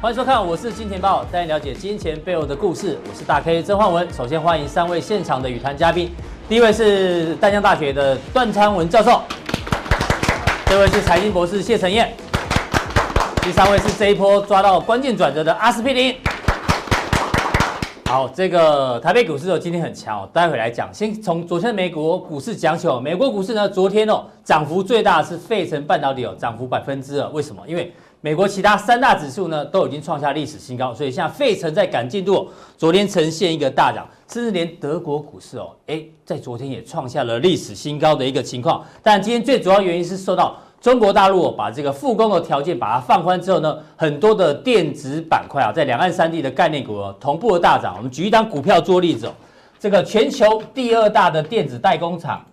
欢迎收看，我是金钱豹，带你了解金钱背后的故事。我是大 K 曾焕文。首先欢迎三位现场的与谈嘉宾，第一位是淡江大学的段昌文教授，这位是财经博士谢承彦，第三位是这一波抓到关键转折的阿司匹林。好，这个台北股市哦，今天很强哦，待会来讲。先从昨天美国股市讲起哦。美国股市呢，昨天哦，涨幅最大是费城半导体哦，涨幅百分之二。为什么？因为美国其他三大指数呢，都已经创下历史新高，所以像费城在赶进度，昨天呈现一个大涨，甚至连德国股市哦，诶，在昨天也创下了历史新高的一个情况。但今天最主要原因是受到。中国大陆把这个复工的条件把它放宽之后呢，很多的电子板块啊，在两岸三地的概念股同步的大涨。我们举一张股票做例子哦，这个全球第二大的电子代工厂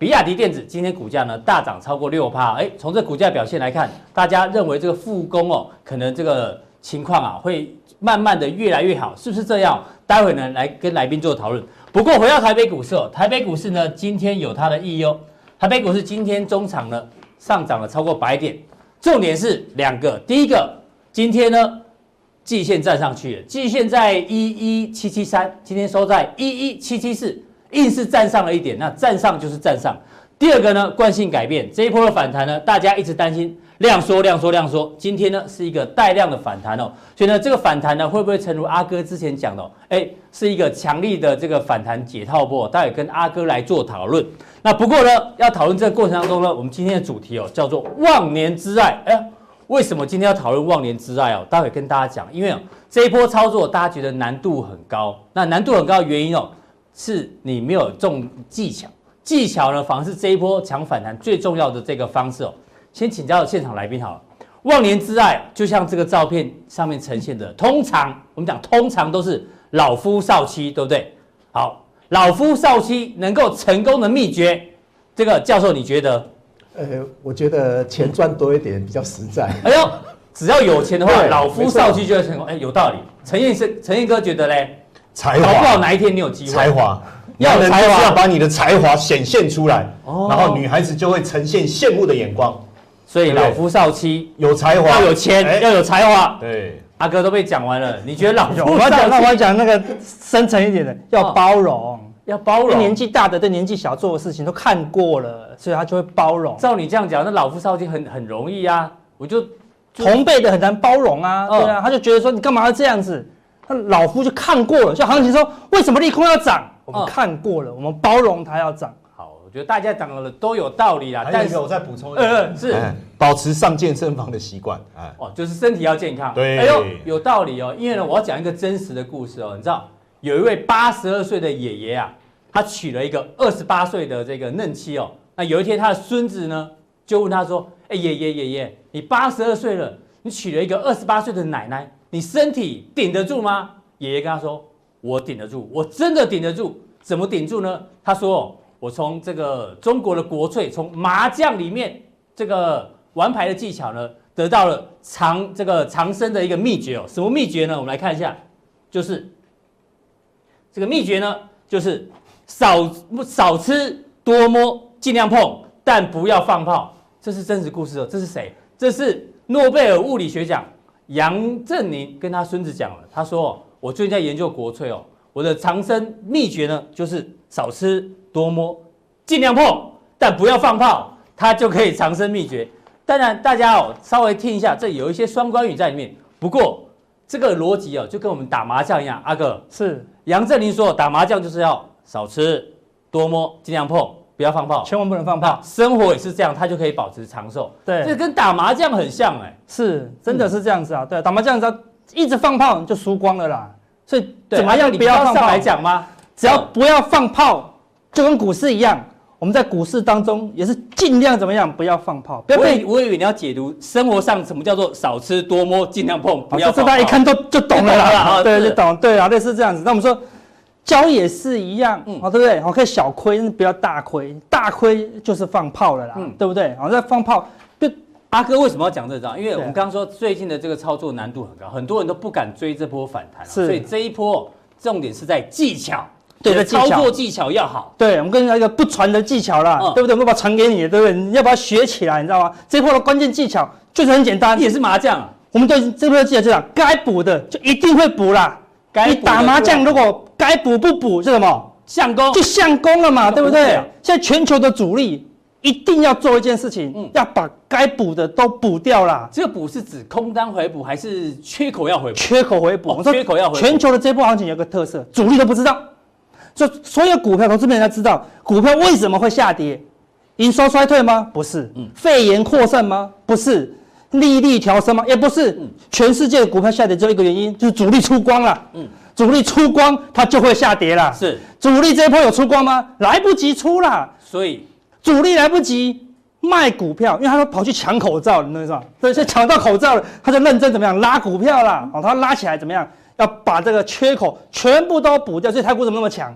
比亚迪电子今天股价呢大涨超过六趴。哎，从这股价表现来看，大家认为这个复工哦，可能这个情况啊会慢慢的越来越好，是不是这样？待会呢来跟来宾做讨论。不过回到台北股市哦，台北股市呢今天有它的意义哦，台北股市今天中场呢。上涨了超过百点，重点是两个。第一个，今天呢，季线站上去了，季线在一一七七三，今天收在一一七七四，硬是站上了一点，那站上就是站上。第二个呢，惯性改变，这一波的反弹呢，大家一直担心量缩、量缩、量缩，今天呢是一个带量的反弹哦，所以呢，这个反弹呢会不会诚如阿哥之前讲的，哦，哎，是一个强力的这个反弹解套波？待会跟阿哥来做讨论。那不过呢，要讨论这个过程当中呢，我们今天的主题哦叫做忘年之爱。哎，为什么今天要讨论忘年之爱哦？待会跟大家讲，因为这一波操作大家觉得难度很高。那难度很高的原因哦，是你没有中技巧。技巧呢，反而是这一波强反弹最重要的这个方式哦。先请教现场来宾好了。忘年之爱就像这个照片上面呈现的，通常我们讲通常都是老夫少妻，对不对？好。老夫少妻能够成功的秘诀，这个教授你觉得？呃，我觉得钱赚多一点比较实在。哎呦，只要有钱的话，老夫少妻就会成功。哎，有道理。陈彦生，陈彦哥觉得嘞？才华，搞不好哪一天你有机会。才华，要才华，要把你的才华显现出来，哦，然后女孩子就会呈现羡慕的眼光。所以老夫少妻有才华，要有钱，要有才华。对。阿哥都被讲完了，你觉得老夫少妻？我要讲，那我要讲那个深层一点的，要包容，哦、要包容。年纪大的对年纪小做的事情都看过了，所以他就会包容。照你这样讲，那老夫少妻很很容易啊，我就，就同辈的很难包容啊，对啊，他就觉得说你干嘛要这样子？他老夫就看过了，像行情说为什么利空要涨？我们看过了，我们包容它要涨。我觉得大家讲的都有道理啦，但是我再补充一个，是保持上健身房的习惯，哦，就是身体要健康。对，哎呦，有道理哦。因为呢，我要讲一个真实的故事哦。你知道，有一位八十二岁的爷爷啊，他娶了一个二十八岁的这个嫩妻哦。那有一天，他的孙子呢就问他说：“哎，爷爷爷爷，你八十二岁了，你娶了一个二十八岁的奶奶，你身体顶得住吗？”爷爷跟他说：“我顶得住，我真的顶得住。怎么顶住呢？”他说。我从这个中国的国粹，从麻将里面这个玩牌的技巧呢，得到了长这个长生的一个秘诀哦。什么秘诀呢？我们来看一下，就是这个秘诀呢，就是少少吃多摸，尽量碰，但不要放炮。这是真实故事哦。这是谁？这是诺贝尔物理学奖杨振宁跟他孙子讲了。他说：“我最近在研究国粹哦，我的长生秘诀呢，就是少吃。”多摸，尽量碰，但不要放炮，它就可以长生秘诀。当然，大家哦稍微听一下，这有一些双关语在里面。不过这个逻辑哦，就跟我们打麻将一样。阿哥是杨振宁说，打麻将就是要少吃多摸，尽量碰，不要放炮，千万不能放炮。生活也是这样，它就可以保持长寿。对，这跟打麻将很像哎，是真的是这样子啊。对，打麻将只要一直放炮就输光了啦。所以怎么样？你不要上来讲吗？只要不要放炮。就跟股市一样，我们在股市当中也是尽量怎么样，不要放炮。不要被我以为你要解读生活上什么叫做少吃多摸，尽量碰，不要。这大家一看都就懂了啦，对，就懂，对啊，类似这样子。那我们说交易也是一样，嗯，对不对？好，可以小亏，但是不要大亏，大亏就是放炮了啦，嗯，对不对？好，在放炮，就阿哥为什么要讲这招？因为我们刚刚说最近的这个操作难度很高，很多人都不敢追这波反弹，所以这一波重点是在技巧。对的，操作技巧要好。对，我们跟你讲一个不传的技巧啦，嗯、对不对？我把它传给你，对不对？你要把它学起来，你知道吗？这一波的关键技巧就是很简单，也是麻将，我们对这波技巧就讲，该补的就一定会补啦。该你打麻将如果该补不补是什么？相公就相公了嘛，对不对？现在全球的主力一定要做一件事情，嗯要把该补的都补掉啦。这个补是指空单回补，还是缺口要回补？缺口回补，哦我说缺口要回补全球的这波行情有个特色，主力都不知道，所以所有股票投资人家知道股票为什么会下跌，营收衰退吗？不是，嗯肺炎扩散吗？不是，利率调升吗？也不是，嗯全世界的股票下跌只有一个原因，就是主力出光了。嗯主力出光，它就会下跌了。是，主力这一波有出光吗？来不及出啦，所以主力来不及卖股票，因为他说跑去抢口罩，你懂我意思吧？对，所以抢到口罩了，他就认真怎么样拉股票啦？哦，他拉起来怎么样？要把这个缺口全部都补掉，所以台股怎么那么强？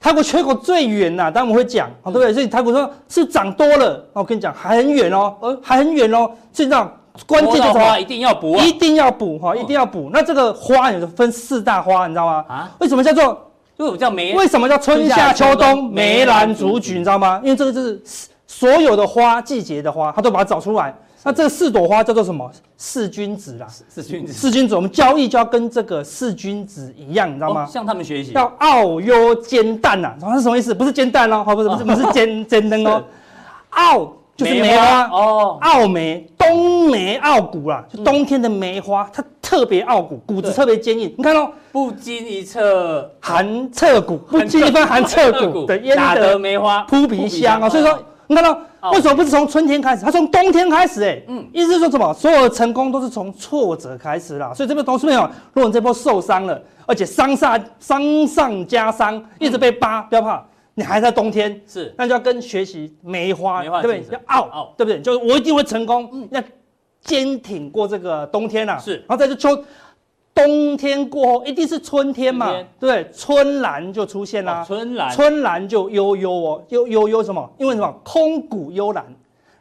台股缺口最远呐，当然我们会讲，哦，对不对？所以泰国说是涨多了，那我跟你讲还很远哦，呃，还很远哦，所以这样关键就是什么？花一定要补啊！一定要补哈，一定要补。那这个花有分四大花，你知道吗？啊为什么叫做？为什么叫梅？为什么叫春夏秋冬梅兰竹菊？你知道吗？因为这个就是所有的花季节的花，它都把它找出来。那这四朵花叫做什么？四君子啦。四君子，四君子，我们交易就要跟这个四君子一样，你知道吗？哦向他们学习。要傲优煎蛋呐，它是什么意思？不是煎蛋哦，好，不是不是不是煎煎灯哦，傲就是梅花。哦，傲梅，冬梅傲骨啦，就冬天的梅花，它特别傲骨，骨子特别坚硬。你看哦，不经一侧。寒彻骨，不经一番寒彻骨。的烟打得的梅花？扑鼻香啊。所以说，你看到哦为什么不是从春天开始，它从冬天开始？哎，嗯意思是说什么？所有的成功都是从挫折开始啦。所以这边同事朋友，如果你这波受伤了，而且伤上伤上加伤，一直被扒，不要怕，你还在冬天。是那就要跟学习梅花，梅花对不对？要傲，傲对不对？就是我一定会成功，嗯要坚挺过这个冬天啊。是然后在这秋冬天过后，一定是春天嘛，天对？春兰就出现啦、哦春兰春兰就悠悠哦，悠悠悠什么？因为什么？空谷幽兰。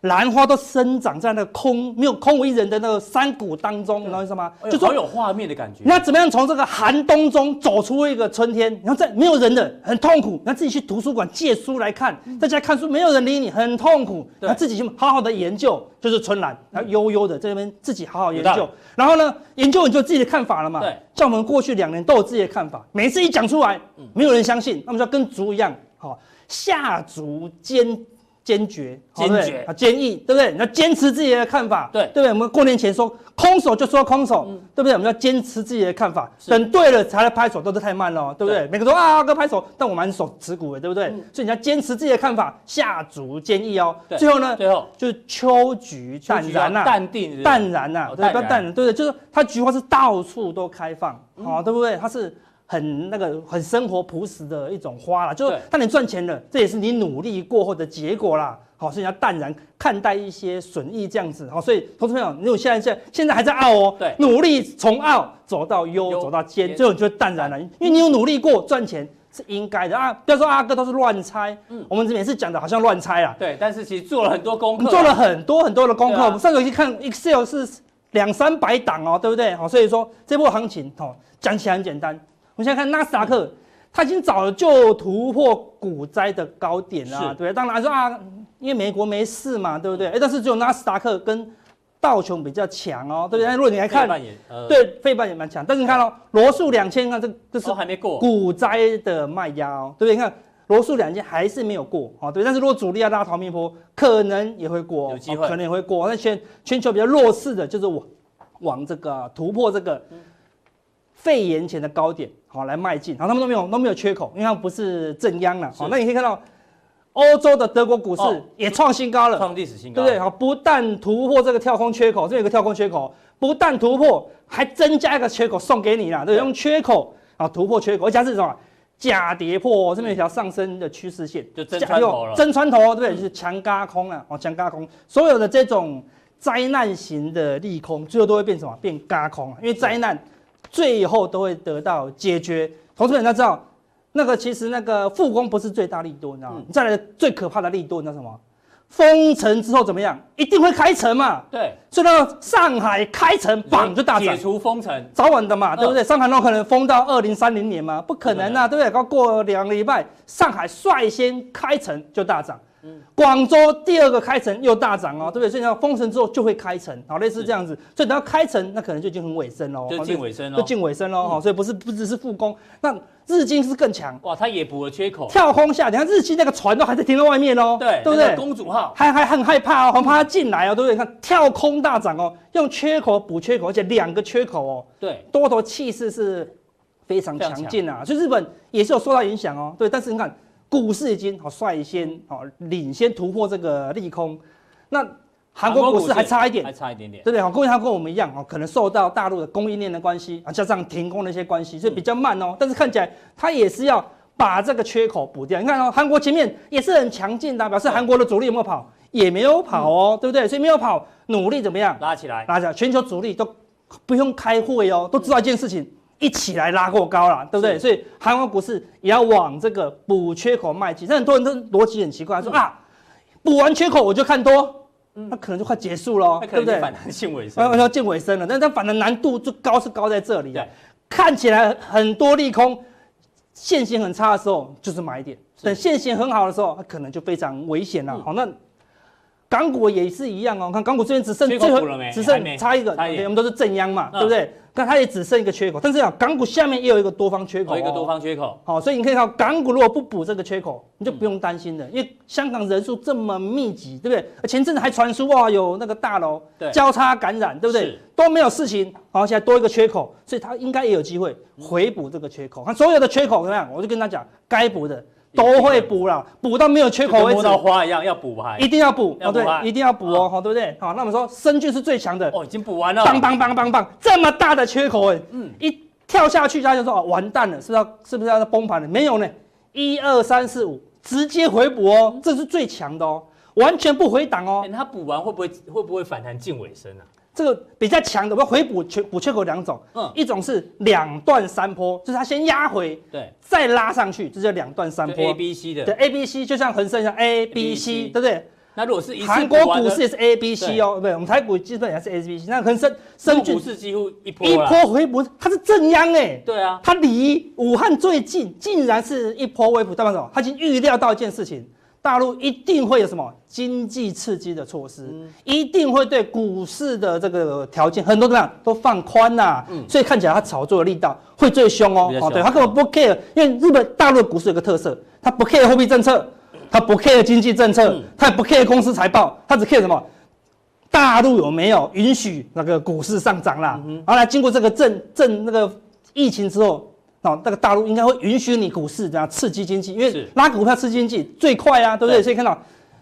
兰花都生长在那个空没有空无一人的那个山谷当中，你知道意思吗？哎就是好有画面的感觉。你要怎么样从这个寒冬中走出一个春天？然后在没有人的很痛苦，然后自己去图书馆借书来看，在家看书没有人理你，很痛苦。对然后自己去好好的研究，就是春兰，然后悠悠的在那边自己好好研究。然后呢，研究你就自己的看法了嘛。对，像我们过去两年都有自己的看法，每次一讲出来，没有人相信，那么就要跟竹一样，好下竹坚。坚决，好坚决啊，坚毅，对不对？你要坚持自己的看法，对对不对？我们过年前说空手就说空手，对不对？我们要坚持自己的看法，等对了才来拍手，都是太慢了哦，对不对？对每个都啊哥拍手，但我蛮手持股的，对不对？嗯所以你要坚持自己的看法，下足坚毅哦。最后呢，最后就是秋菊淡然呐，淡定淡然呐，对，要淡然，对不对？就是它菊花是到处都开放，嗯好，对不对？它是。很那个很生活朴实的一种花啦，就是对当你赚钱了，这也是你努力过后的结果啦。好，所以你要淡然看待一些损益这样子。好，所以投资朋友，你如果现在现在现在还在傲哦，对努力从傲走到优，走到尖，最后你就会淡然了，因为你有努力过赚钱是应该的啊。不要说阿哥都是乱猜，嗯我们每次讲的好像乱猜啦，对，但是其实做了很多功课啊，做了很多很多的功课。我们上个月看 Excel 是两三百档哦，对不对？好，所以说这波行情哦，讲起来很简单。我们现在看纳斯达克，它已经早就突破股灾的高点了啊，是对？当然说啊，因为美国没事嘛，对不对？哎，但是只有纳斯达克跟道琼比较强哦，对不对？如果你来看，对，费半也蛮强，但是你看哦，罗素两千，看这这是都还没过，股灾的卖压哦，对不对？你看罗素两千还是没有过哦，对。但是如果主力要拉逃命坡，可能也会过、哦，有机会哦可能也会过。那全全球比较弱势的，就是往往这个突破这个肺炎前的高点，好、来迈进。然后他们都没有都没有缺口，因为他们不是正央了。好、是那你可以看到欧洲的德国股市哦也创新高了。创历史新高，对不对？好，不但突破这个跳空缺口，这边有个跳空缺口，不但突破，还增加一个缺口送给你啦，对用缺口啊突破缺口，而且是什么？假跌破，这边有一条上升的趋势线，就真穿头了真穿头，对不对？就是强加空啊，哦，强加空，所有的这种灾难型的利空，最后都会变什么？变加空啊，因为灾难最后都会得到解决。投资人要知道，那个其实那个复工不是最大力度，你知道吗？再来最可怕的力度，你知道什么？封城之后怎么样？一定会开城嘛。对，所以呢，上海开城，榜就大涨，解除封城，早晚的嘛，对不对？上海那可能封到二零三零年吗？不可能啊，对不对？刚过两个礼拜，上海率先开城就大涨。广州第二个开城又大涨哦，对不对？所以你要封城之后就会开城，好，类似这样子。所以等到开城，那可能就已经很尾声喽，就近尾声喽，就近尾声喽。哈，所以不是不只是复工，那日经是更强。哇，它也补了缺口，跳空下，你看日经那个船都还在停在外面哦，对，对不对？公主号还还很害怕哦，很怕它进来哦，对不对？你看跳空大涨哦，用缺口补缺口，而且两个缺口哦，对，多头气势是非常强劲啊。所以日本也是有受到影响哦，对，但是你看。股市已经好率先好领先突破这个利空，那韩国股市还差一点，还差一点点，对不对？好，各位他跟我们一样哦，可能受到大陆的供应链的关系啊，加上停工的一些关系，所以比较慢哦。但是看起来它也是要把这个缺口补掉。你看哦，韩国前面也是很强劲的，表示韩国的主力有没有跑？也没有跑哦，对不对？所以没有跑，努力怎么样？拉起来，拉起来，全球主力都不用开会哦，都知道一件事情。一起来拉过高了，对不对？所以韩国股市也要往这个补缺口迈进。那很多人都逻辑很奇怪，说啊，补完缺口我就看多，那可能就快结束了，对不对？反弹近尾声，要见尾声了。但它反弹难度就高，是高在这里。看起来很多利空，线型很差的时候就是买点，等线型很好的时候，它可能就非常危险了。好，那港股也是一样哦。看港股这边只剩最后只剩差一个，对，我们都是正央嘛，对不对？那它也只剩一个缺口，但是啊，港股下面也有一个多方缺口，有一个多方缺口，好，所以你可以看到港股如果不补这个缺口，你就不用担心了，因为香港人数这么密集，对不对？前阵子还传出哇有那个大楼交叉感染，对不对？都没有事情，好，现在多一个缺口，所以它应该也有机会回补这个缺口。看所有的缺口怎么样？我就跟他讲，该补的。都会补了，补到没有缺口为止。摸到花一样要补还，一定要补哦，对，一定要补哦，好，对不对？好，那我们说深圳是最强的，哦，已经补完了，棒棒棒棒棒，这么大的缺口哎，嗯，一跳下去他就说哦，完蛋了，是要是不是要崩盘了？没有呢，一二三四五，直接回补哦，这是最强的哦，完全不回档哦。它补完会不会会不会反弹近尾声啊？这个比较强的，我回补缺补缺口两种，嗯，一种是两段三坡，就是它先压回，对，再拉上去，这叫两段三坡。A B C 的，对，A B C 就像恒生一样，A B C，对不对？那如果是韩国股市也是 A B C 哦，对，我们台股基本也是 A B C。那恒生深圳股市几乎一波一波回补，它是正央哎，对啊，它离武汉最近，竟然是一波回补，代表什么？它已经预料到一件事情。大陆一定会有什么经济刺激的措施，嗯、一定会对股市的这个条件很多怎么样都放宽呐、啊，嗯、所以看起来它炒作的力道会最凶哦。哦，对，它根本不 care，因为日本大陆的股市有个特色，它不 care 货币政策，它不 care 经济政策，它也不 care 公司财报，它只 care 什么？大陆有没有允许那个股市上涨啦？然后来经过这个政政那个疫情之后。哦，那个大陆应该会允许你股市这样刺激经济，因为拉股票刺激经济最快啊，对不对？所以看到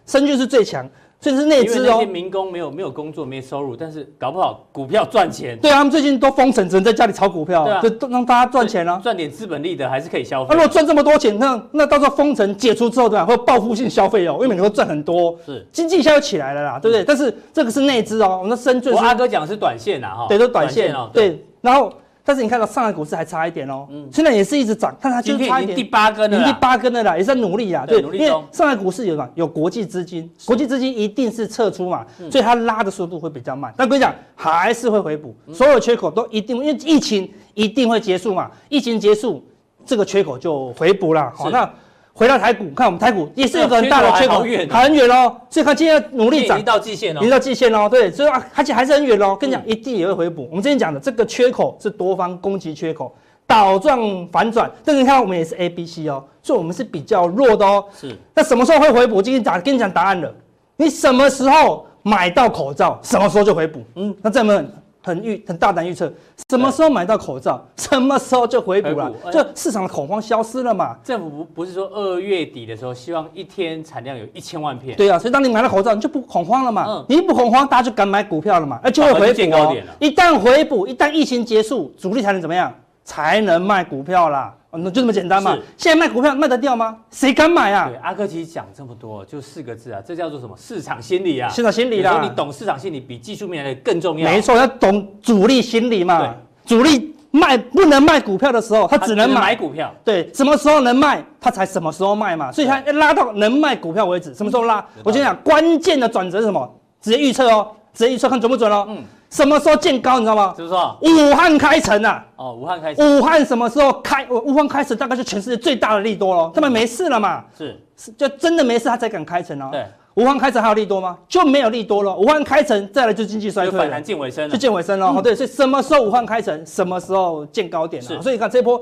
深圳是最强，所以是内资哦。那些民工没有没有工作没收入，但是搞不好股票赚钱。对啊，他们最近都封城，只能在家里炒股票，对，就让大家赚钱啊，赚点资本利得还是可以消费。那如果赚这么多钱，那那到时候封城解除之后，对吧？会报复性消费哦，因为每个都赚很多，是经济一下就起来了啦，对不对？但是这个是内资哦，我们深圳。我阿哥讲的是短线啊，哈，对，都短线哦，对，然后。但是你看到上海股市还差一点哦，嗯，现在也是一直涨，但它就差一点，第八根了，第八根了啦，也是在努力啊，对，因为上海股市有什么？有国际资金，国际资金一定是撤出嘛，所以它拉的速度会比较慢。但跟你讲，还是会回补，所有缺口都一定，因为疫情一定会结束嘛，疫情结束，这个缺口就回补了。好，那。回到台股，看我们台股也是有个很大的缺口，很远哦。所以看今天努力涨，一到季线哦，一到季线哦，对，所以啊，而且还是很远哦。跟你讲，一定也会回补。我们之前讲的这个缺口是多方攻击缺口，倒状反转。但是你看，我们也是 A、B、C 哦，所以我们是比较弱的哦。是。那什么时候会回补？今天讲，跟你讲答案了。你什么时候买到口罩，什么时候就回补。嗯，那这么。很预很大胆预测，什么时候买到口罩，什么时候就回补了，就市场的恐慌消失了嘛。政府不不是说二月底的时候，希望一天产量有一千万片。对啊，所以当你买了口罩，你就不恐慌了嘛。嗯，你一不恐慌，大家就敢买股票了嘛，而就会回补哦。一旦回补，一旦疫情结束，主力才能怎么样？才能卖股票啦。那就这么简单嘛？是现在卖股票卖得掉吗？谁敢买啊？对，阿哥其实讲这么多，就四个字啊，这叫做什么？市场心理啊！市场心理啦！你懂市场心理比技术面来的更重要。没错，要懂主力心理嘛。对主力卖不能卖股票的时候，他只能买，买股票。对，什么时候能卖，他才什么时候卖嘛。所以他拉到能卖股票为止，什么时候拉？我跟你讲，关键的转折是什么？直接预测哦。这一算看准不准喽？嗯，什么时候见高？你知道吗？就是说武汉开城啊！哦，武汉开城。武汉什么时候开？武汉开城大概是全世界最大的利多喽。他们没事了嘛？是是，就真的没事，他才敢开城哦。对，武汉开城还有利多吗？就没有利多了。武汉开城再来就经济衰退，反弹见尾声了，就见尾声了。哦，对，所以什么时候武汉开城，什么时候见高点？是，所以你看这波。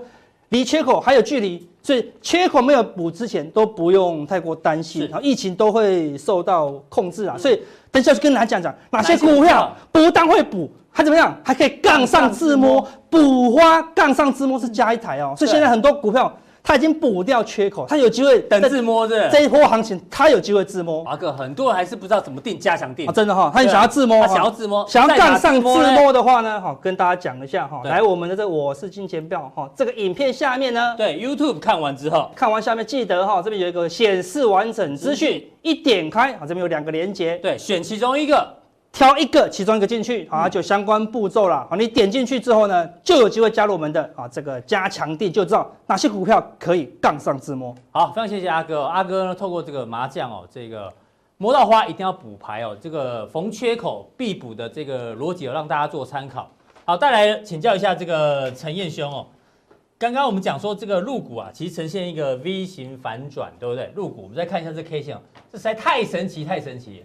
离缺口还有距离，所以缺口没有补之前都不用太过担心，然后疫情都会受到控制啊。所以等下去跟大家讲讲哪些股票不但会补，还怎么样，还可以杠上自摸，补花杠上自摸是加一台哦。所以现在很多股票。它已经补掉缺口，它有机会等自摸是，这一波行情，它有机会自摸。华哥，很多人还是不知道怎么定加强定，真的哈，他想要自摸，他想要自摸，想要杠上自摸的话呢，哈，跟大家讲一下哈，来我们的这我是金钱豹哈，这个影片下面呢，对 YouTube 看完之后，看完下面记得哈，这边有一个显示完整资讯，一点开啊，这边有两个连接，对，选其中一个。挑一个，其中一个进去，好，就相关步骤了。好，你点进去之后呢，就有机会加入我们的啊这个加强地，就知道哪些股票可以杠上自摸。好，非常谢谢阿哥。阿哥呢，透过这个麻将哦，这个摸到花一定要补牌哦，这个逢缺口必补的这个逻辑，让大家做参考。好，再来请教一下这个陈彦兄哦。刚刚我们讲说这个入股啊，其实呈现一个 V 型反转，对不对？入股，我们再看一下这 K 线哦，这实在太神奇，太神奇。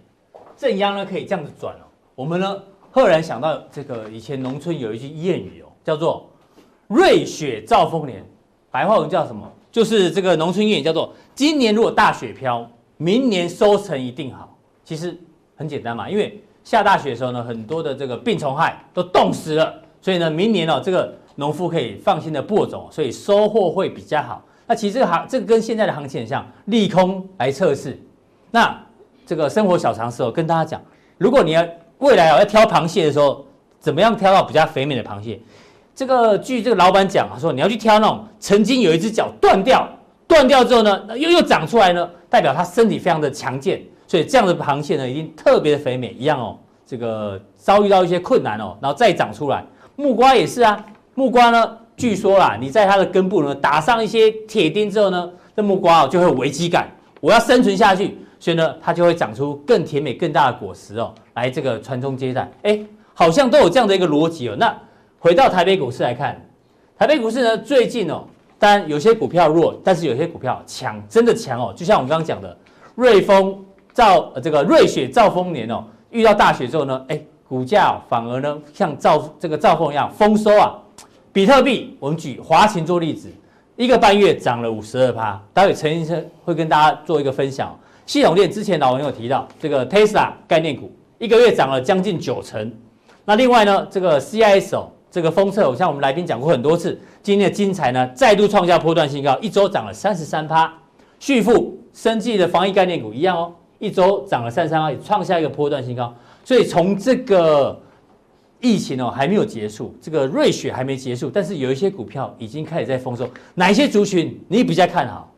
正央呢可以这样子转哦，我们呢赫然想到这个以前农村有一句谚语哦，叫做“瑞雪兆丰年”，白话文叫什么？就是这个农村谚语叫做“今年如果大雪飘，明年收成一定好”。其实很简单嘛，因为下大雪的时候呢，很多的这个病虫害都冻死了，所以呢，明年哦这个农夫可以放心的播种，所以收获会比较好。那其实这个行这个跟现在的行情很像，利空来测试。那这个生活小常识哦，跟大家讲，如果你要未来要挑螃蟹的时候，怎么样挑到比较肥美的螃蟹？这个据这个老板讲，他说你要去挑那种曾经有一只脚断掉，断掉之后呢，又又长出来呢，代表它身体非常的强健，所以这样的螃蟹呢，一定特别的肥美一样哦。这个遭遇到一些困难哦，然后再长出来。木瓜也是啊，木瓜呢，据说啦，你在它的根部呢打上一些铁钉之后呢，这木瓜哦就会有危机感，我要生存下去。所以呢，它就会长出更甜美、更大的果实哦，来这个传宗接代。哎，好像都有这样的一个逻辑哦。那回到台北股市来看，台北股市呢，最近哦，当然有些股票弱，但是有些股票强，真的强哦。就像我们刚刚讲的，瑞丰兆这个瑞雪兆丰年哦，遇到大雪之后呢，哎，股价反而呢像兆这个兆丰一样丰收啊。比特币，我们举华勤做例子，一个半月涨了五十二趴。待会陈医生会跟大家做一个分享。系统链之前老王有提到这个 Tesla 概念股一个月涨了将近九成，那另外呢，这个 CIS 哦，这个封测，我像我们来宾讲过很多次，今天的精彩呢再度创下波段新高，一周涨了三十三趴。旭富生技的防疫概念股一样哦，一周涨了三十三趴，也创下一个波段新高。所以从这个疫情哦还没有结束，这个瑞雪还没结束，但是有一些股票已经开始在丰收，哪一些族群你比较看好？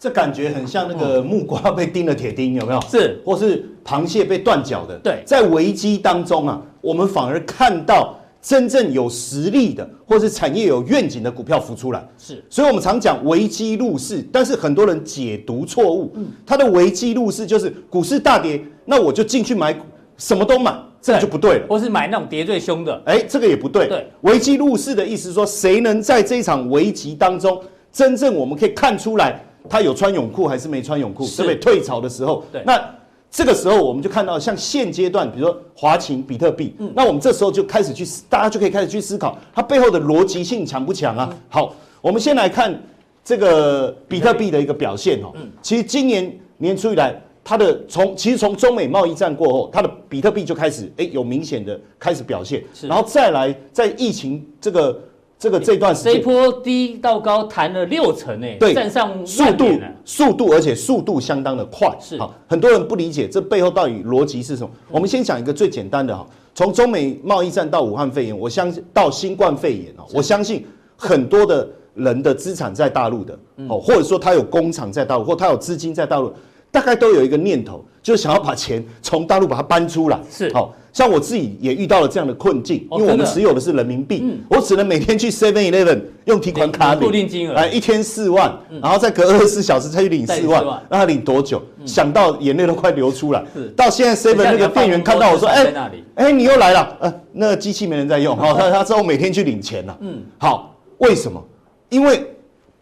这感觉很像那个木瓜被钉了铁钉，有没有？是，或是螃蟹被断脚的。对，在危机当中啊，我们反而看到真正有实力的，或是产业有愿景的股票浮出来。是，所以我们常讲危机入市，但是很多人解读错误。嗯，它的危机入市就是股市大跌，那我就进去买，什么都买，这个就不对了。或是买那种跌最凶的，哎，这个也不对。对，危机入市的意思是说，谁能在这一场危机当中，真正我们可以看出来。他有穿泳裤还是没穿泳裤？是不对退潮的时候？对，那这个时候我们就看到，像现阶段，比如说华勤、比特币，嗯，那我们这时候就开始去，大家就可以开始去思考，它背后的逻辑性强不强啊？嗯、好，我们先来看这个比特币的一个表现哦。嗯，其实今年年初以来，它的从其实从中美贸易战过后，它的比特币就开始哎有明显的开始表现，然后再来在疫情这个。这个这段时间，这波低到高弹了六成诶，对，站上速度速度，而且速度相当的快，是。好，很多人不理解这背后到底逻辑是什么。我们先讲一个最简单的哈，从中美贸易战到武汉肺炎，我相信到新冠肺炎哦，我相信很多的人的资产在大陆的哦，或者说他有工厂在大陆，或他有资金在大陆，大概都有一个念头，就是想要把钱从大陆把它搬出来。是，好像我自己也遇到了这样的困境，因为我们持有的是人民币，我只能每天去 Seven Eleven 用提款卡领固定金额，哎，一天四万，然后再隔二十四小时再去领四万，让他领多久？想到眼泪都快流出来。到现在 Seven 那个店员看到我说，哎，哎，你又来了，呃，那个机器没人在用，好，他他之后每天去领钱了。嗯，好，为什么？因为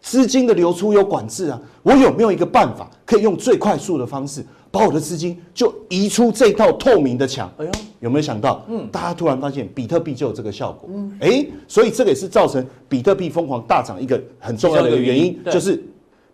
资金的流出有管制啊，我有没有一个办法可以用最快速的方式把我的资金就移出这套透明的墙？哎呦，有没有想到？嗯，大家突然发现比特币就有这个效果。嗯，哎，所以这个也是造成比特币疯狂大涨一个很重要的一个原因，就是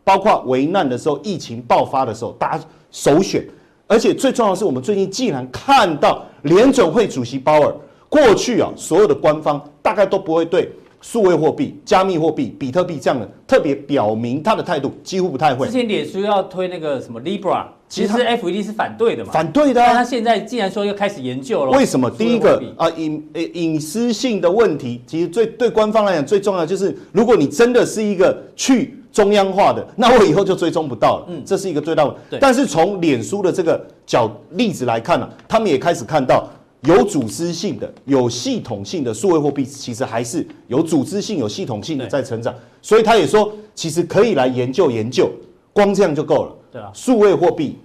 包括危难的时候、疫情爆发的时候，大家首选。而且最重要的是，我们最近既然看到联准会主席鲍尔过去啊，所有的官方大概都不会对。数位货币、加密货币、比特币这样的特别表明他的态度，几乎不太会。之前脸书要推那个什么 Libra，其实 FED 是反对的嘛？反对的、啊。但他现在既然说要开始研究了，为什么？第一个啊，隐呃隐私性的问题，其实最对官方来讲最重要就是，如果你真的是一个去中央化的，那我以后就追踪不到了。嗯，这是一个最大的。对。但是从脸书的这个角例子来看呢、啊，他们也开始看到。有组织性的、有系统性的数位货币，其实还是有组织性、有系统性的在成长。所以他也说，其实可以来研究研究，光这样就够了。对啊，数位货币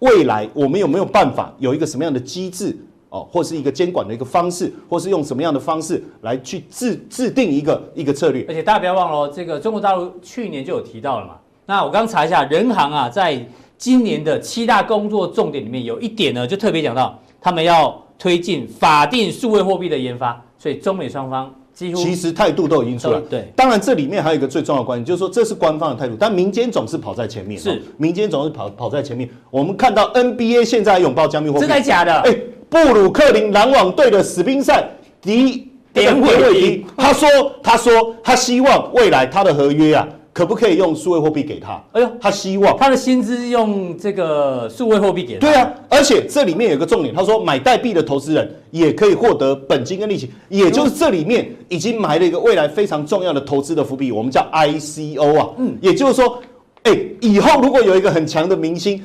未来我们有没有办法有一个什么样的机制哦，或是一个监管的一个方式，或是用什么样的方式来去制制定一个一个策略？而且大家不要忘了，这个中国大陆去年就有提到了嘛。那我刚查一下，人行啊，在今年的七大工作重点里面有一点呢，就特别讲到他们要。推进法定数位货币的研发，所以中美双方几乎其实态度都已经出来。对，当然这里面还有一个最重要的关键，就是说这是官方的态度，但民间总是跑在前面。是，民间总是跑跑在前面。我们看到 NBA 现在拥抱加密货币，真的假的？哎，布鲁克林篮网队的史宾赛迪点韦迪，他说，他说他希望未来他的合约啊。可不可以用数位货币给他？哎呦，他希望他的薪资用这个数位货币给他。对啊，而且这里面有个重点，他说买代币的投资人也可以获得本金跟利息，也就是这里面已经埋了一个未来非常重要的投资的伏笔，我们叫 ICO 啊。嗯，也就是说，哎，以后如果有一个很强的明星，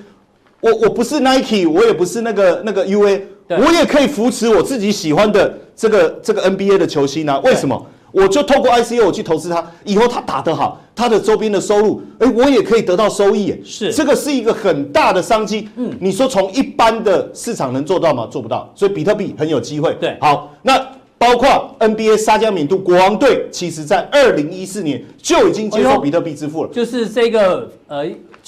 我我不是 Nike，我也不是那个那个 UA，我也可以扶持我自己喜欢的这个这个 NBA 的球星啊？为什么？我就透过 ICO 我去投资它，以后它打得好，它的周边的收入，哎，我也可以得到收益，是这个是一个很大的商机。嗯，你说从一般的市场能做到吗？做不到，所以比特币很有机会。对，好，那包括 NBA 沙加缅度国王队，其实在二零一四年就已经接受比特币支付了，就是这个呃。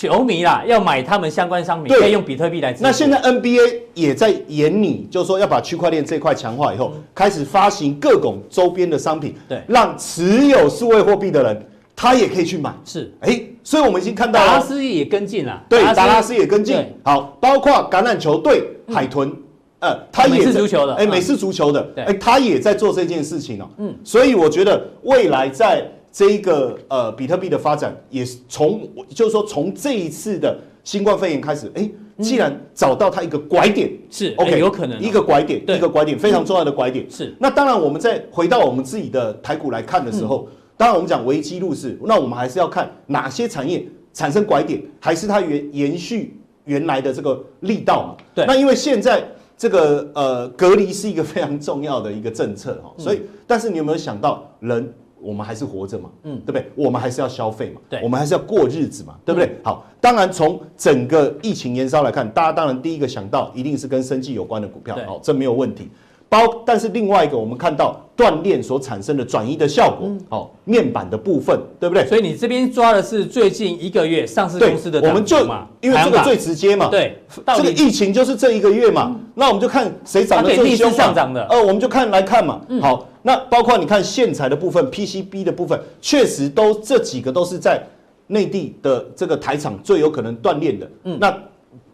球迷啦，要买他们相关商品，可以用比特币来支付。那现在 NBA 也在研拟，就是说要把区块链这块强化以后，开始发行各种周边的商品，对，让持有数位货币的人他也可以去买。是，哎，所以我们已经看到达拉斯也跟进了，对，达拉斯也跟进。好，包括橄榄球队海豚，呃，他也是足球的，哎，美式足球的，哎，他也在做这件事情哦。嗯，所以我觉得未来在。这一个呃，比特币的发展也是从，就是说从这一次的新冠肺炎开始，哎，既然找到它一个拐点，是 OK，有可能一个拐点，一个拐点非常重要的拐点。是。那当然，我们再回到我们自己的台股来看的时候，当然我们讲危机入市，那我们还是要看哪些产业产生拐点，还是它延延续原来的这个力道嘛？对。那因为现在这个呃隔离是一个非常重要的一个政策哈，所以但是你有没有想到人？我们还是活着嘛，嗯，对不对？我们还是要消费嘛，对，我们还是要过日子嘛，对不对？嗯、好，当然从整个疫情延烧来看，大家当然第一个想到一定是跟生计有关的股票，好，这没有问题。包，但是另外一个我们看到锻炼所产生的转移的效果，好，面板的部分，对不对？所以你这边抓的是最近一个月上市公司的，我们就因为这个最直接嘛，对，这个疫情就是这一个月嘛，那我们就看谁涨得最凶上涨的，呃，我们就看来看嘛，好。那包括你看线材的部分，PCB 的部分，确实都这几个都是在内地的这个台厂最有可能断链的。嗯，那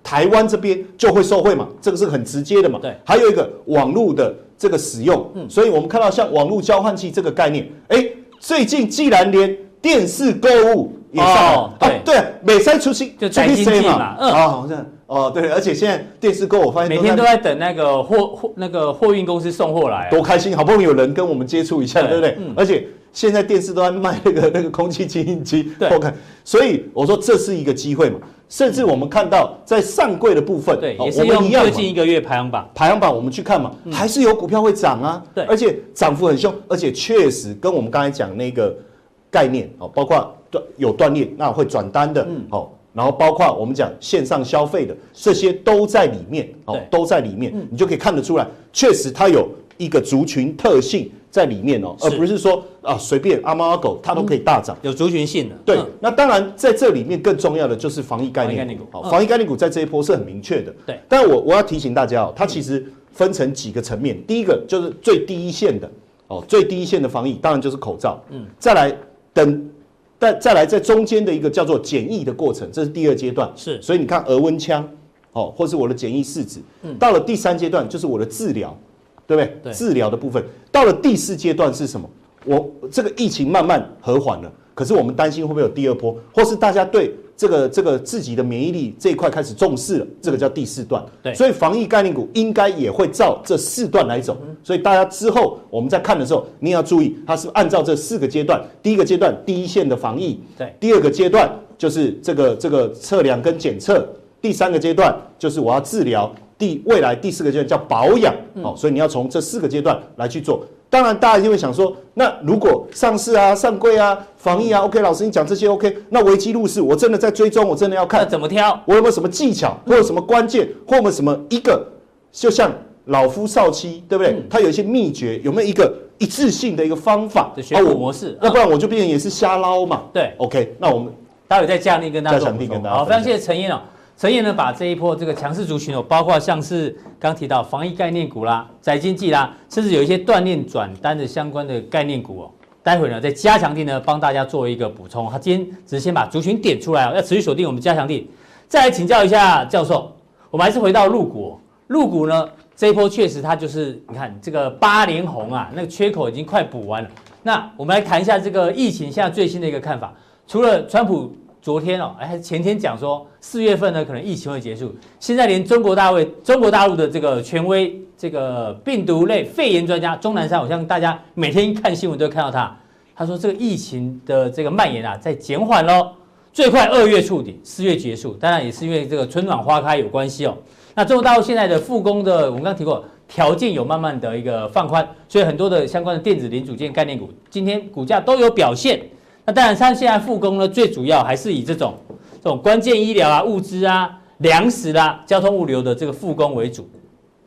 台湾这边就会受惠嘛，这个是很直接的嘛。对，还有一个网络的这个使用，嗯，所以我们看到像网络交换器这个概念，哎，最近既然连电视购物也上了，对，美赛出新就出新嘛，嗯，好像。哦，对，而且现在电视购，我发现每天都在等那个货货那个货运公司送货来，多开心！好不容易有人跟我们接触一下，对不对？而且现在电视都在卖那个那个空气清净机，对，OK，所以我说这是一个机会嘛。甚至我们看到在上柜的部分，对，哦也是用我们一样最近一个月排行榜。排行榜我们去看嘛，还是有股票会涨啊，对而且涨幅很凶，而且确实跟我们刚才讲那个概念哦，包括断有断裂，那会转单的，哦，然后包括我们讲线上消费的，这些都在里面，哦，都在里面，你就可以看得出来，确实它有一个族群特性在里面哦，而不是说啊随便阿猫阿狗它都可以大涨。有族群性的，对嗯，那当然在这里面更重要的就是防疫概念股。防疫概念股在这一波是很明确的。对，但我我要提醒大家哦，它其实分成几个层面。第一个就是最低一线的哦，最低一线的防疫当然就是口罩。嗯，再来等，但再来在中间的一个叫做检疫的过程，这是第二阶段。是所以你看额温枪，哦，或是我的检疫试纸，到了第三阶段就是我的治疗，对不对？对治疗的部分，到了第四阶段是什么？我这个疫情慢慢和缓了，可是我们担心会不会有第二波，或是大家对这个这个自己的免疫力这一块开始重视了，这个叫第四段。对所以防疫概念股应该也会照这四段来走。所以大家之后我们在看的时候，你也要注意，它是按照这四个阶段。第一个阶段第一线的防疫，对第二个阶段就是这个这个测量跟检测，第三个阶段就是我要治疗，第未来第四个阶段叫保养。好，所以你要从这四个阶段来去做。当然，大家就会想说，那如果上市啊、上柜啊、防疫啊，OK，老师你讲这些 OK，那危机入市，我真的在追踪，我真的要看，怎么挑？我有没有什么技巧，或有什么关键，或有没有什么一个，就像老夫少妻，对不对？他有一些秘诀，有没有一个一致性的一个方法的选股模式要不然我就变成也是瞎捞嘛。对，OK，那我们待会再加强力跟大家做加力补充好，跟大家好非常谢谢陈燕哦。陈燕呢，把这一波这个强势族群哦，包括像是刚提到防疫概念股啦、宅经济啦，甚至有一些锻炼转单的相关的概念股哦。待会呢，在加强地呢，帮大家做一个补充。他今天只是先把族群点出来哦，要持续锁定我们加强地。再来请教一下教授，我们还是回到陆股、哦，陆股呢这一波确实它就是你看这个八连红啊，那个缺口已经快补完了。那我们来谈一下这个疫情现在最新的一个看法，除了川普。昨天哦，哎，前天讲说四月份呢，可能疫情会结束。现在连中国大陆、中国大陆的这个权威这个病毒类肺炎专家钟南山，我相信大家每天看新闻都会看到他。他说这个疫情的这个蔓延啊，在减缓喽，最快二月触底，四月结束。当然也是因为这个春暖花开有关系哦。那中国大陆现在的复工的，我们刚提过，条件有慢慢的一个放宽，所以很多的相关的电子零组件概念股今天股价都有表现。那当然，它现在复工呢，最主要还是以这种这种关键医疗啊、物资啊、粮食、啊、交通物流的这个复工为主。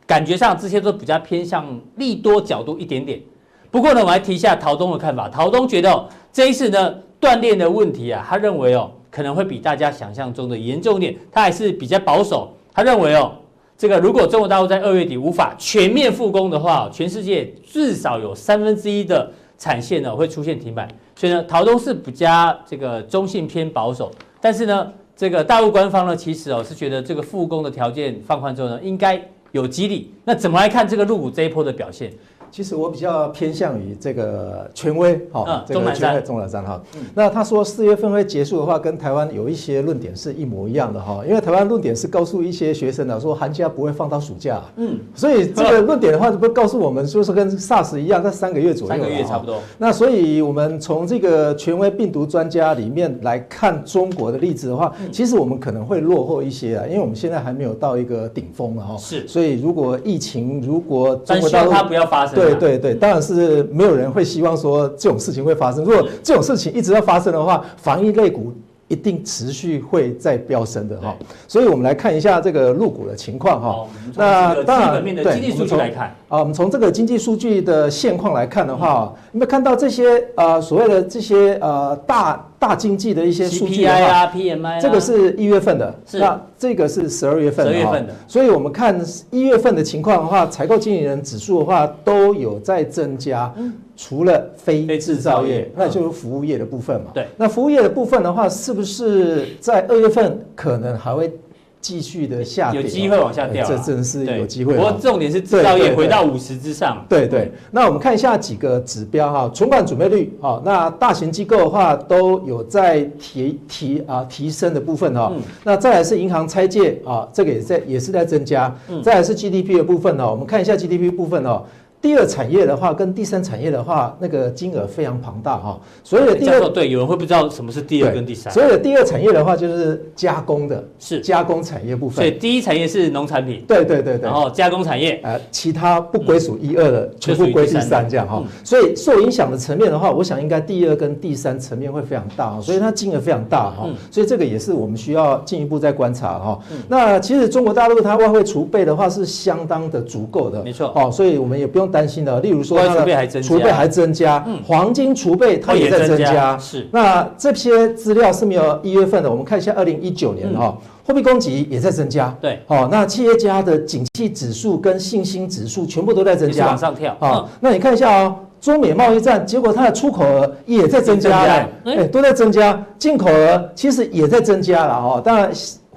感觉上这些都比较偏向利多角度一点点。不过呢，我们来提一下陶东的看法。陶东觉得哦，这一次呢锻炼的问题啊，他认为哦可能会比大家想象中的严重一点。他还是比较保守，他认为哦，这个如果中国大陆在二月底无法全面复工的话，全世界至少有三分之一的产线呢会出现停摆。所以呢，陶东是比较这个中性偏保守，但是呢，这个大陆官方呢，其实哦是觉得这个复工的条件放宽之后呢，应该有激励。那怎么来看这个入股这一波的表现？其实我比较偏向于这个权威，哈、嗯，这个权威钟南山哈。那他说四月份会结束的话，跟台湾有一些论点是一模一样的哈。因为台湾论点是告诉一些学生啊，说寒假不会放到暑假，嗯，所以这个论点的话，就不告诉我们，就是跟 SARS 一样，在三个月左右，三个月差不多。那所以我们从这个权威病毒专家里面来看中国的例子的话，其实我们可能会落后一些啊，因为我们现在还没有到一个顶峰了哈。是，所以如果疫情如果中国大陆它不要发生，对对对，当然。是没有人会希望说这种事情会发生。如果这种事情一直要发生的话，防疫类股一定持续会再飙升的哈。所以我们来看一下这个入股的情况哈。那当然，对，经济数据来看啊，我们从这个经济数据的现况来看的话，你们看到这些呃所谓的这些呃大大经济的一些数据啊，PMI，这个是一月份的，那这个是十二月份的，十二月份的。所以我们看一月份的情况的话，采购经理人指数的话都有在增加，除了非制造业，那就是服务业的部分嘛。对，那服务业的部分的话，是不是在二月份可能还会？继续的下跌，有机会往下掉，这真是有机会。不过重点是制造业回到五十之上。对对，那我们看一下几个指标哈，存款准备率哈，那大型机构的话都有在提提啊提升的部分哈。那再来是银行拆借啊，这个也在也是在增加。再来是 GDP 的部分哦，我们看一下 GDP 部分哦。第二产业的话，跟第三产业的话，那个金额非常庞大哈。所以的第二对，有人会不知道什么是第二跟第三。所以的第二产业的话，就是加工的，是加工产业部分。所以第一产业是农产品，对对对对。然后加工产业，呃，其他不归属一二的，全部归第三这样哈。所以受影响的层面的话，我想应该第二跟第三层面会非常大，所以它金额非常大哈。所以这个也是我们需要进一步再观察哈。那其实中国大陆它外汇储备的话是相当的足够的，没错哦，所以我们也不用担心的。例如说。储备还增加，储备还增加，嗯，黄金储备它也在增加，是。那这些资料是没有一月份的，我们看一下二零一九年哈，货币供给也在增加，对，哦，那企业家的景气指数跟信心指数全部都在增加，往上跳，啊，那你看一下哦，中美贸易战，结果它的出口额也在增加，哎，都在增加，进口额其实也在增加了哈，当然。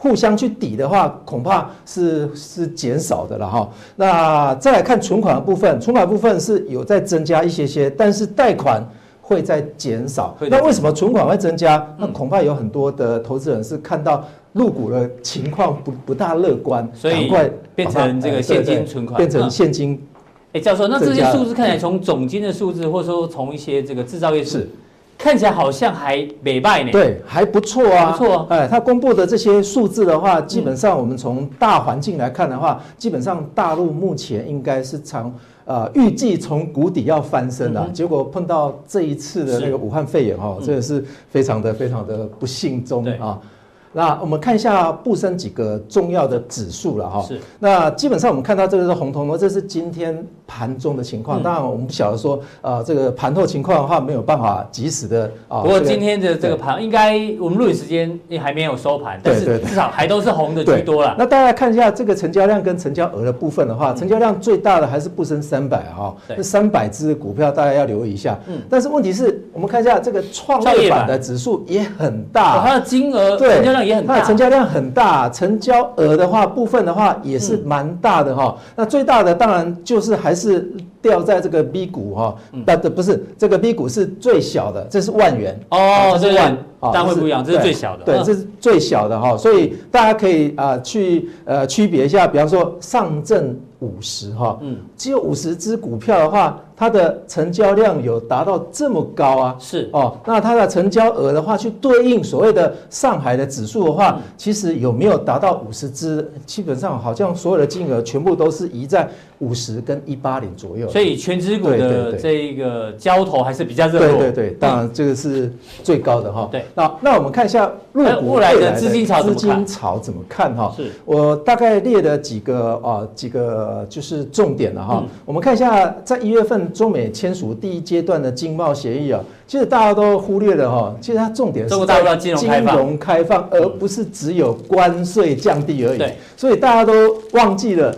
互相去抵的话，恐怕是是减少的了哈。那再来看存款的部分，存款部分是有在增加一些些，但是贷款会在减少。那为什么存款会增加？那恐怕有很多的投资人是看到入股的情况不不大乐观，所以变成这个现金存款，变成现金。哎，教授，那这些数字看起来从总金的数字，或者说从一些这个制造业是。看起来好像还美败呢，对，还不错啊，不错。哎，他公布的这些数字的话，基本上我们从大环境来看的话，基本上大陆目前应该是从呃预计从谷底要翻身了，结果碰到这一次的那个武汉肺炎哦，真的是非常的非常的不幸中啊。那我们看一下布森几个重要的指数了哈。是。那基本上我们看到这个是红彤彤，这是今天盘中的情况。当然我们不晓得说，呃，这个盘后情况的话没有办法及时的啊。不过今天的这个盘应该我们录影时间也还没有收盘，但是至少还都是红的居多了。那大家看一下这个成交量跟成交额的部分的话，成交量最大的还是布森三百哈，这三百只股票大家要留意一下。嗯。但是问题是我们看一下这个创业板的指数也很大，它的金额成交量。也很大，成交量很大，成交额的话部分的话也是蛮大的哈。那最大的当然就是还是掉在这个 B 股哈，但的不是这个 B 股是最小的，这是万元。哦，这是万，单位不一样，这是最小的，对，这是最小的哈。所以大家可以啊去呃区别一下，比方说上证五十哈，嗯，只有五十只股票的话。它的成交量有达到这么高啊？是哦，那它的成交额的话，去对应所谓的上海的指数的话，其实有没有达到五十只？基本上好像所有的金额全部都是移在五十跟一八零左右。所以全指股的这一个交投还是比较热。对对对，当然这个是最高的哈。对，那那我们看一下入股未来的资金潮，资金潮怎么看哈？是我大概列了几个啊几个就是重点了哈。我们看一下在一月份。中美签署第一阶段的经贸协议啊，其实大家都忽略了哈，其实它重点是在金融开放，而不是只有关税降低而已。对，所以大家都忘记了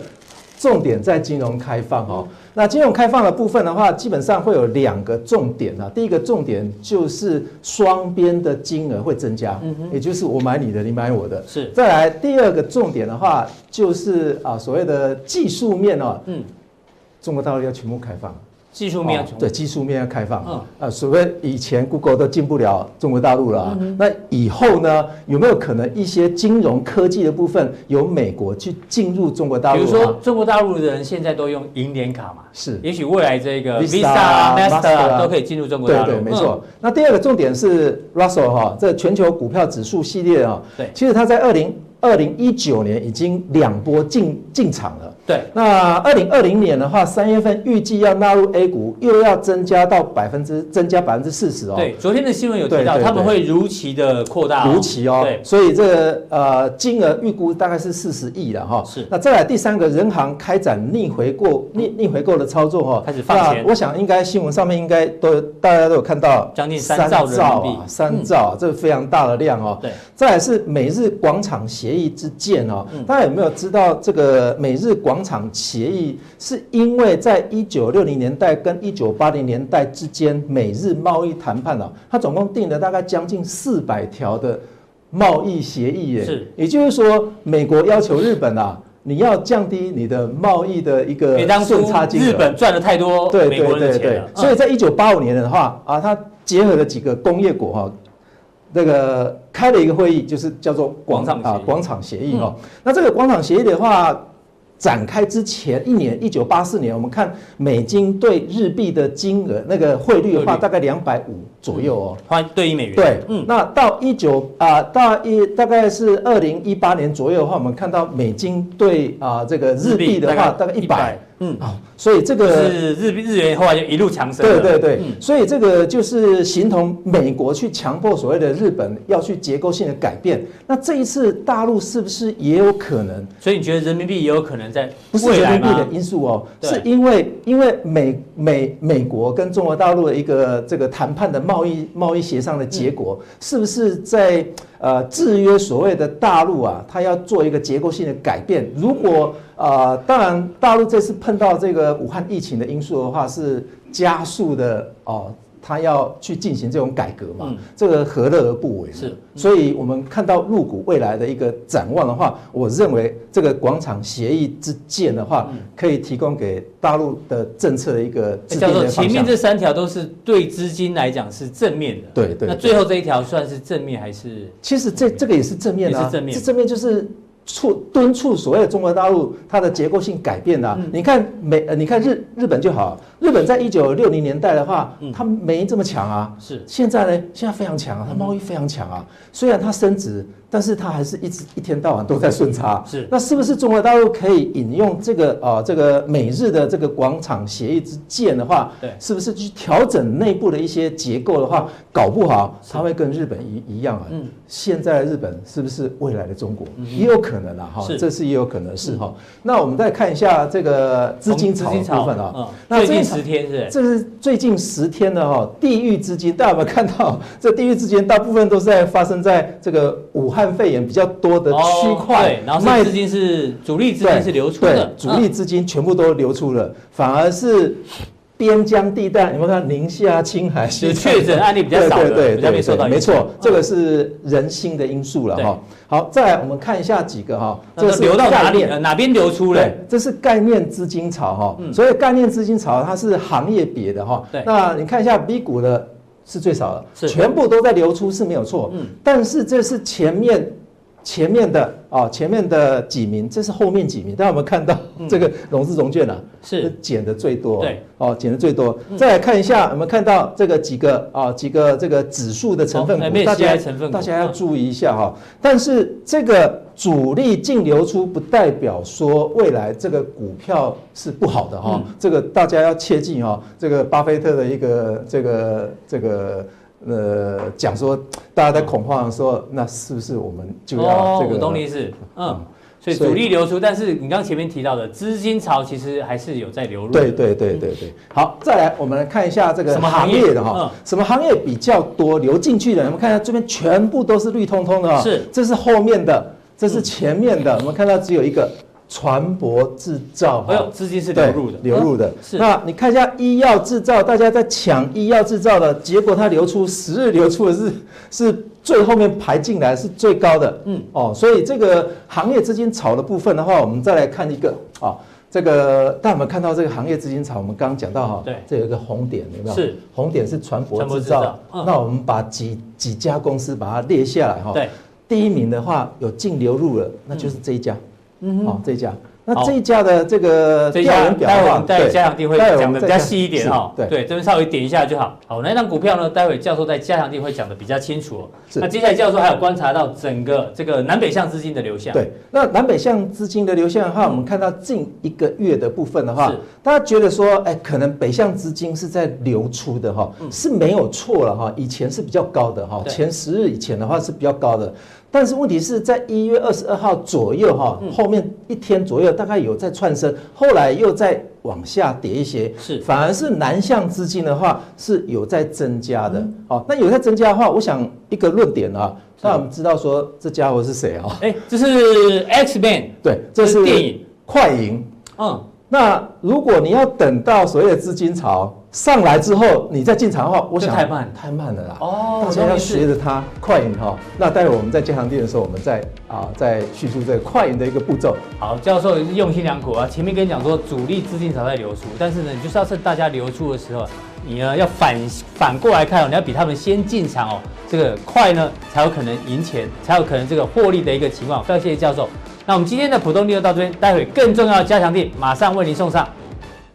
重点在金融开放哦。那金融开放的部分的话，基本上会有两个重点啊。第一个重点就是双边的金额会增加，也就是我买你的，你买我的。是。再来第二个重点的话，就是啊所谓的技术面哦，嗯，中国大陆要全部开放。技术面对技术面要开放。啊，啊，所谓以前 Google 都进不了中国大陆了，那以后呢，有没有可能一些金融科技的部分由美国去进入中国大陆？比如说中国大陆的人现在都用银联卡嘛，是，也许未来这个 Visa、Master 都可以进入中国大陆。对对，没错。那第二个重点是 Russell 哈，这全球股票指数系列啊，对，其实它在二零二零一九年已经两波进进场了。对，那二零二零年的话，三月份预计要纳入 A 股，又要增加到百分之增加百分之四十哦。对，昨天的新闻有提到，他们会如期的扩大，如期哦。对，所以这个呃金额预估大概是四十亿了哈。是。那再来第三个，人行开展逆回购逆逆回购的操作哈，开始放钱。我想应该新闻上面应该都大家都有看到，将近三兆人民币，三兆，这个非常大的量哦。对。再来是美日广场协议之箭哦，大家有没有知道这个美日广？广场协议是因为在一九六零年代跟一九八零年代之间，美日贸易谈判啊，它总共订了大概将近四百条的贸易协议耶。是，也就是说，美国要求日本啊，你要降低你的贸易的一个顺差金额。日本赚了太多了。对对对对。所以在一九八五年的话啊，它结合了几个工业国哈，那个开了一个会议，就是叫做广场啊广场协议哈。那这个广场协议的话。展开之前一年，一九八四年，我们看美金对日币的金额，那个汇率的话，大概两百五左右哦，换对一美元。对，嗯，那到一九啊，到一大概是二零一八年左右的话，我们看到美金对啊这个日币的话，大概一百。嗯哦，所以这个是日日元后来就一路强升。对对对，所以这个就是形同美国去强迫所谓的日本要去结构性的改变。那这一次大陆是不是也有可能？所以你觉得人民币也有可能在不是人民币的因素哦，是因为因为美美美国跟中国大陆的一个这个谈判的贸易贸易协商的结果，是不是在？呃，制约所谓的大陆啊，它要做一个结构性的改变。如果呃，当然大陆这次碰到这个武汉疫情的因素的话，是加速的哦。他要去进行这种改革嘛？嗯、这个何乐而不为？是，所以我们看到入股未来的一个展望的话，我认为这个广场协议之剑的话，可以提供给大陆的政策的一个制定的方向。叫做前面这三条都是对资金来讲是正面的。对对。那最后这一条算是正面还是？其实这这个也是正面的、啊，是正面。这正面就是。促敦促所谓的中国大陆它的结构性改变啊，你看美呃，你看日日本就好，日本在一九六零年代的话，它没这么强啊，是。现在呢，现在非常强啊，它贸易非常强啊，虽然它升值。但是它还是一直一天到晚都在顺差，是那是不是中国大陆可以引用这个啊这个美日的这个广场协议之剑的话，对，是不是去调整内部的一些结构的话，搞不好它会跟日本一一样啊？嗯，现在的日本是不是未来的中国？也有可能啊，哈，这是也有可能是哈。那我们再看一下这个资金潮的部分啊，那最近十天是？这是最近十天的哈，地域资金，大家有没有看到？这地域资金大部分都是在发生在这个武汉。汉肺炎比较多的区块，对，然后资金是主力资金是流出的，主力资金全部都流出了，反而是边疆地带，你们看宁夏、青海是确诊案例比较少对，对对对，没错，没错，这个是人心的因素了哈。好，再来我们看一下几个哈，这是流到哪里？哪边流出了？这是概念资金潮哈，所以概念资金潮它是行业别的哈。对，那你看一下 B 股的。是最少的，是。全部都在流出是没有错，嗯，但是这是前面前面的啊，前面的几名，这是后面几名，大家有没有看到这个融资融券呢？是减的最多，对，哦，减的最多。再来看一下，有没有看到这个几个啊，几个这个指数的成分股，大家大家要注意一下哈。但是这个。主力净流出不代表说未来这个股票是不好的哈，这个大家要切记哈。这个巴菲特的一个这个这个呃讲说，大家在恐慌的时候，那是不是我们就要这个？哦，动力是嗯，所以主力流出，但是你刚前面提到的资金潮其实还是有在流入。对对对对对。好，再来我们来看一下这个什么行业的哈，什么行业比较多流进去的？我们看一下这边全部都是绿通通的哈，是，这是后面的。这是前面的，我们看到只有一个船舶制造，还有资金是流入的，流入的。是，那你看一下医药制造，大家在抢医药制造的结果，它流出十日流出的是 是最后面排进来是最高的。嗯，哦，所以这个行业资金炒的部分的话，我们再来看一个啊，这个大家有没有看到这个行业资金潮？我们刚刚讲到哈，对，这有一个红点，有没有？是，红点是船舶制造。那我们把几几家公司把它列下来哈。对。第一名的话有净流入了，那就是这一家，嗯，好，这一家。那这一家的这个调研表的话，待会加强地会讲的比较细一点哈。对对，这边稍微点一下就好。好，那张股票呢，待会教授在加强地会讲的比较清楚。那接下来教授还有观察到整个这个南北向资金的流向。对，那南北向资金的流向的话，我们看到近一个月的部分的话，大家觉得说，哎，可能北向资金是在流出的哈，是没有错了哈。以前是比较高的哈，前十日以前的话是比较高的。但是问题是在一月二十二号左右哈，后面一天左右大概有在窜升，后来又在往下跌一些，是反而是南向资金的话是有在增加的。好，那有在增加的话，我想一个论点啊，那我们知道说这家伙是谁啊？哎，这是 X Man，对，这是电影快银，嗯。那如果你要等到所谓的资金潮上来之后，你再进场的话，我想太慢太慢了啦。哦，大家要学着它快银哈。那待会我们在加强店的时候，我们再啊再叙述这个快银的一个步骤。好，教授用心良苦啊。前面跟你讲说主力资金潮在流出，但是呢，你就是要趁大家流出的时候，你呢要反反过来看哦，你要比他们先进场哦，这个快呢才有可能赢钱，才有可能这个获利的一个情况。非常谢谢教授。那我们今天的普通力就到这边，待会更重要的加强地马上为您送上。